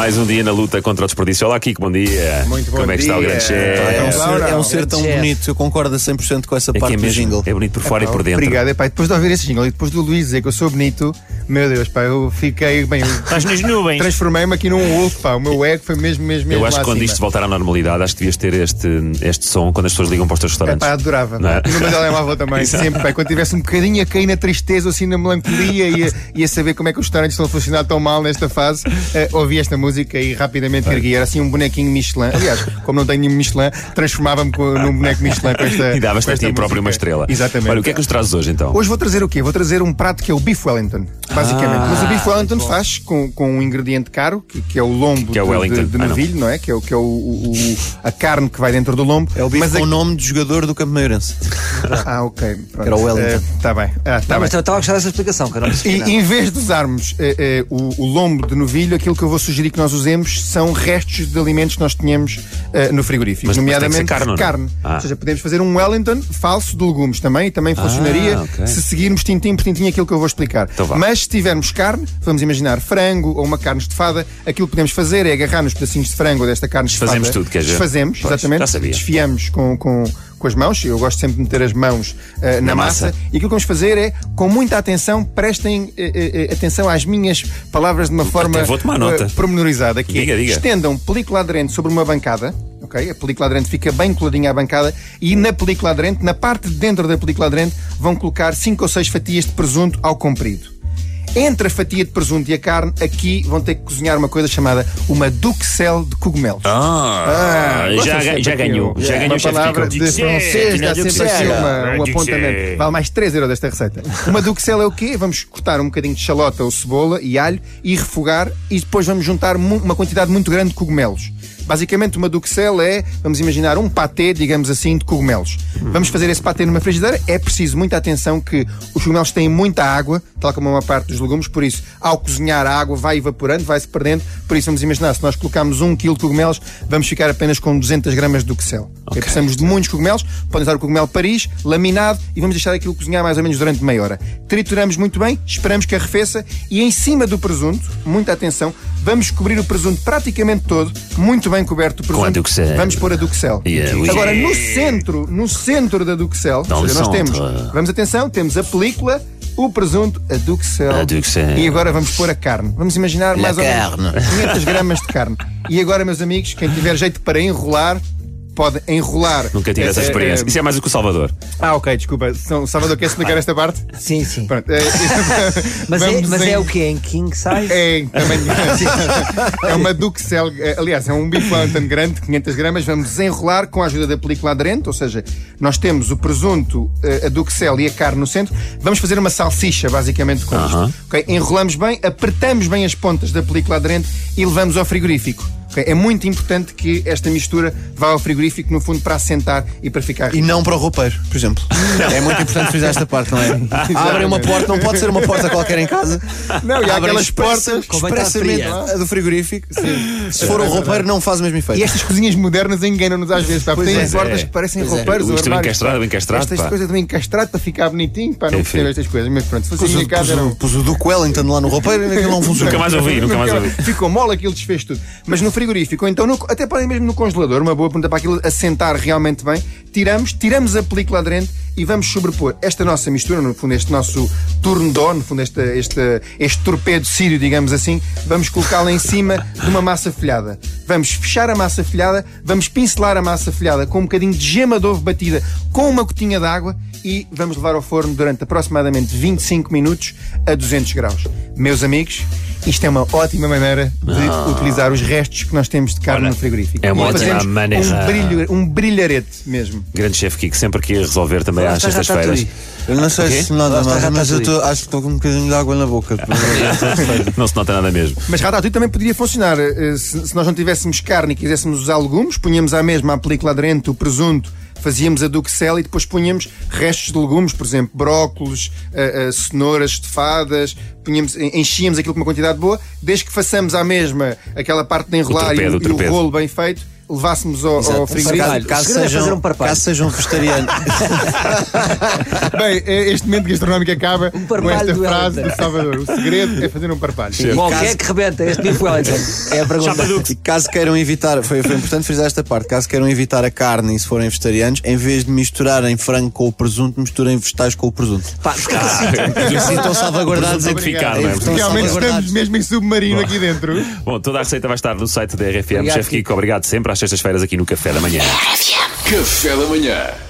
Mais um dia na luta contra o desperdício. Olá, Kiko, bom dia. Muito bom Como é que está o grande É chefe? um É, ser, é um ser tão bonito, eu concordo a 100% com essa que parte é do jingle. É bonito por fora e por dentro. Obrigado, epá, depois de ouvir esse jingle e depois do Luís dizer que eu sou bonito, meu Deus, pá, eu fiquei bem. Estás nas nuvens. Transformei-me aqui num wolf, pá. O meu ego foi mesmo, mesmo, mesmo. Eu acho que quando acima. isto voltar à normalidade, acho que devias ter este, este som quando as pessoas ligam para os teus É restaurantes. pá, adorava. Não é? E no meu telemóvel também, sempre, pá, quando tivesse um bocadinho a cair na tristeza, assim na melancolia e a, e a saber como é que os restaurantes estão a funcionar tão mal nesta fase, eh, ouvi esta música e rapidamente ergui. Era assim um bonequinho Michelin. Aliás, como não tenho nenhum Michelin, transformava-me num boneco Michelin com esta. E davas-te a esta ti próprio uma estrela. Exatamente. Olha, o que é que nos trazes hoje então? Hoje vou trazer o quê? Vou trazer um prato que é o Beef Wellington, basicamente. Mas o Beef Wellington faz com, com um ingrediente caro, que, que é o lombo Que é o de- de, de Ah, não. novilho, não. é? Que é, o, que é o, o- a carne que vai dentro do lombo. É o bife mas com a- o nome de jogador do Campo Meirense. Ah, ok. Pronto. Era o Wellington. Está bem. Ah, tá Não, mas bem. eu estava a gostar dessa explicação, percebi E em vez de usarmos eh, eh, o, o lombo de novilho, aquilo que eu vou sugerir que nós usemos são restos de alimentos que nós tínhamos eh, no frigorífico. Mas nomeadamente ser carne, ou não? carne. Ah. Ou seja, podemos fazer um Wellington falso de legumes também, e também funcionaria Ah, ok. se seguirmos tintim por tintim aquilo que eu vou explicar. Então. Mas tivermos carne, vamos imaginar frango ou uma carne estufada, aquilo que podemos fazer é agarrar nos pedacinhos de frango ou desta carne estufada. Desfazemos tudo, quer dizer? Desfazemos, Pois, exatamente. já sabia. Desfiamos com, com, com as mãos. Eu gosto sempre de meter as mãos eh, na, Na massa. massa. E aquilo que vamos fazer é, com muita atenção, prestem eh, eh, atenção às minhas palavras de uma forma vou tomar nota. pormenorizada. Que é, Diga, diga. estendam película aderente sobre uma bancada. ok? A película aderente fica bem coladinha à bancada e na película aderente, na parte de dentro da película aderente, vão colocar 5 ou 6 fatias de presunto ao comprido. Entre a fatia de presunto e a carne, aqui vão ter que cozinhar uma coisa chamada uma duxelle de cogumelos. Ah, gostam já, já ganhou. Já ganhou uma palavra de francês, dá sempre aqui uma, um Dizer. apontamento. Vale mais 3 euros desta receita. Uma duxelle é o quê? Vamos cortar um bocadinho de xalota ou cebola e alho e refogar e depois vamos juntar uma quantidade muito grande de cogumelos. Basicamente, uma duxelle é, vamos imaginar, um patê, digamos assim, de cogumelos. Vamos fazer esse patê numa frigideira. É preciso muita atenção que os cogumelos têm muita água, tal como uma parte dos legumes, por isso, ao cozinhar, a água vai evaporando, vai-se perdendo. Por isso, vamos imaginar, se nós colocarmos um quilo de cogumelos, vamos ficar apenas com 200 gramas de duxelle. Ok, Precisamos de muitos cogumelos. Podem usar o cogumelo Paris, laminado, e vamos deixar aquilo cozinhar mais ou menos durante meia hora. Trituramos muito bem, esperamos que arrefeça, e em cima do presunto, muita atenção, vamos cobrir o presunto praticamente todo, muito bem coberto o presunto. a duxelle. Vamos pôr a duxelle. Yeah, we- Agora, no centro, no centro da ou seja, le nós temos, vamos atenção, temos a película, o presunto, a duxelle. A duxelle. E agora vamos pôr a carne. Vamos imaginar mais ou carne. menos 500 gramas de carne. E agora, meus amigos, quem tiver jeito para enrolar, pode enrolar. Nunca tive essa Eh, eh, experiência. eh, Isso é mais do que o Salvador. Ah, ok, desculpa. São- Salvador, quer explicar esta parte? Sim, sim. Pronto. Mas, é, vamos mas em- é o quê? Em king size? É, em tamanho É uma duxelle, eh, aliás, é um bife Wellington grande, 500 gramas. Vamos desenrolar com a ajuda da película aderente, ou seja, nós temos o presunto, eh, a duxelle e a carne no centro. Vamos fazer uma salsicha, basicamente, com isto. Ok? Enrolamos bem, apertamos bem as pontas da película aderente e levamos ao frigorífico. É muito importante que esta mistura vá ao frigorífico, no fundo, para assentar e para ficar E não para o roupeiro, por exemplo. É muito importante frisar esta parte, não é? Abrem uma porta, não pode ser uma porta qualquer em casa. Não, e há Abrem aquelas portas estar expressamente a do frigorífico. Se for um roupeiro, não faz o mesmo efeito. E estas cozinhas modernas enganam-nos às vezes, pá, porque têm é. portas que parecem Pois é. roupeiros. O ou instrumento armários, encastrado, encastrado, Estas pá. coisas também encastrado para ficar bonitinho, para não perceber estas coisas. Mas pronto, se fosse Pus em minha casa pus, era o, pus o Duke Wellington lá no roupeiro e aquilo não funciona. Nunca mais ouvi, nunca mais ouvi. Ficou mole, aquilo desfez tudo. Mas no frigorífico, ou então no- até podem mesmo no congelador, uma boa pergunta para aquilo assentar realmente bem. Tiramos, tiramos a película aderente e vamos sobrepor esta nossa mistura, no fundo, este nosso tourne-don, no fundo, este, este, este torpedo sírio, digamos assim, vamos colocá-la em cima de uma massa folhada. Vamos fechar a massa folhada, vamos pincelar a massa folhada com um bocadinho de gema de ovo batida com uma gotinha de água e vamos levar ao forno durante aproximadamente 25 minutos a 200 graus. Meus amigos, isto é uma ótima maneira de utilizar os restos que nós temos de carne no frigorífico. é uma E ótima maneira. Um, brilho, um brilharete mesmo. Grande chefe Kiko, sempre aqui a resolver também às sextas-feiras. Eu não sei quê? se nada mais, mas eu tô- acho que estou com um bocadinho de água na boca. Não se nota nada mesmo. Mas ratatouille também poderia funcionar. eh, Se, se nós não tivéssemos carne e quiséssemos usar legumes, punhamos à mesma a película aderente, o presunto, fazíamos a duxelle e depois punhamos restos de legumes, por exemplo, brócolos, ah, ah, cenouras estofadas, punhamos, en- enchíamos aquilo com uma quantidade boa, desde que façamos à mesma aquela parte de enrolar e, torpedo, o- o e o rolo bem feito, levássemos ao, ao frigorífico. Caso é sejam, um caso sejam vegetarianos. Bem, eh, este momento gastronómico acaba com parpalho esta do frase Wellington. do Salvador. O segredo é fazer um parpalho. Qualquer caso- que rebenta este bife Wellington. É a pergunta. E caso queiram evitar, foi, foi importante frisar esta parte, caso queiram evitar a carne e se forem vegetarianos, em vez de misturarem frango com o presunto, misturem vegetais com o presunto. Pá, E assim estão salvaguardados em Identificado, não é? Realmente estamos mesmo em submarino aqui dentro. Bom, toda a receita vai estar no site da RFM. Obrigado, Chefe Kiko, obrigado sempre às sextas-feiras aqui no Café da Manhã. Café da manhã.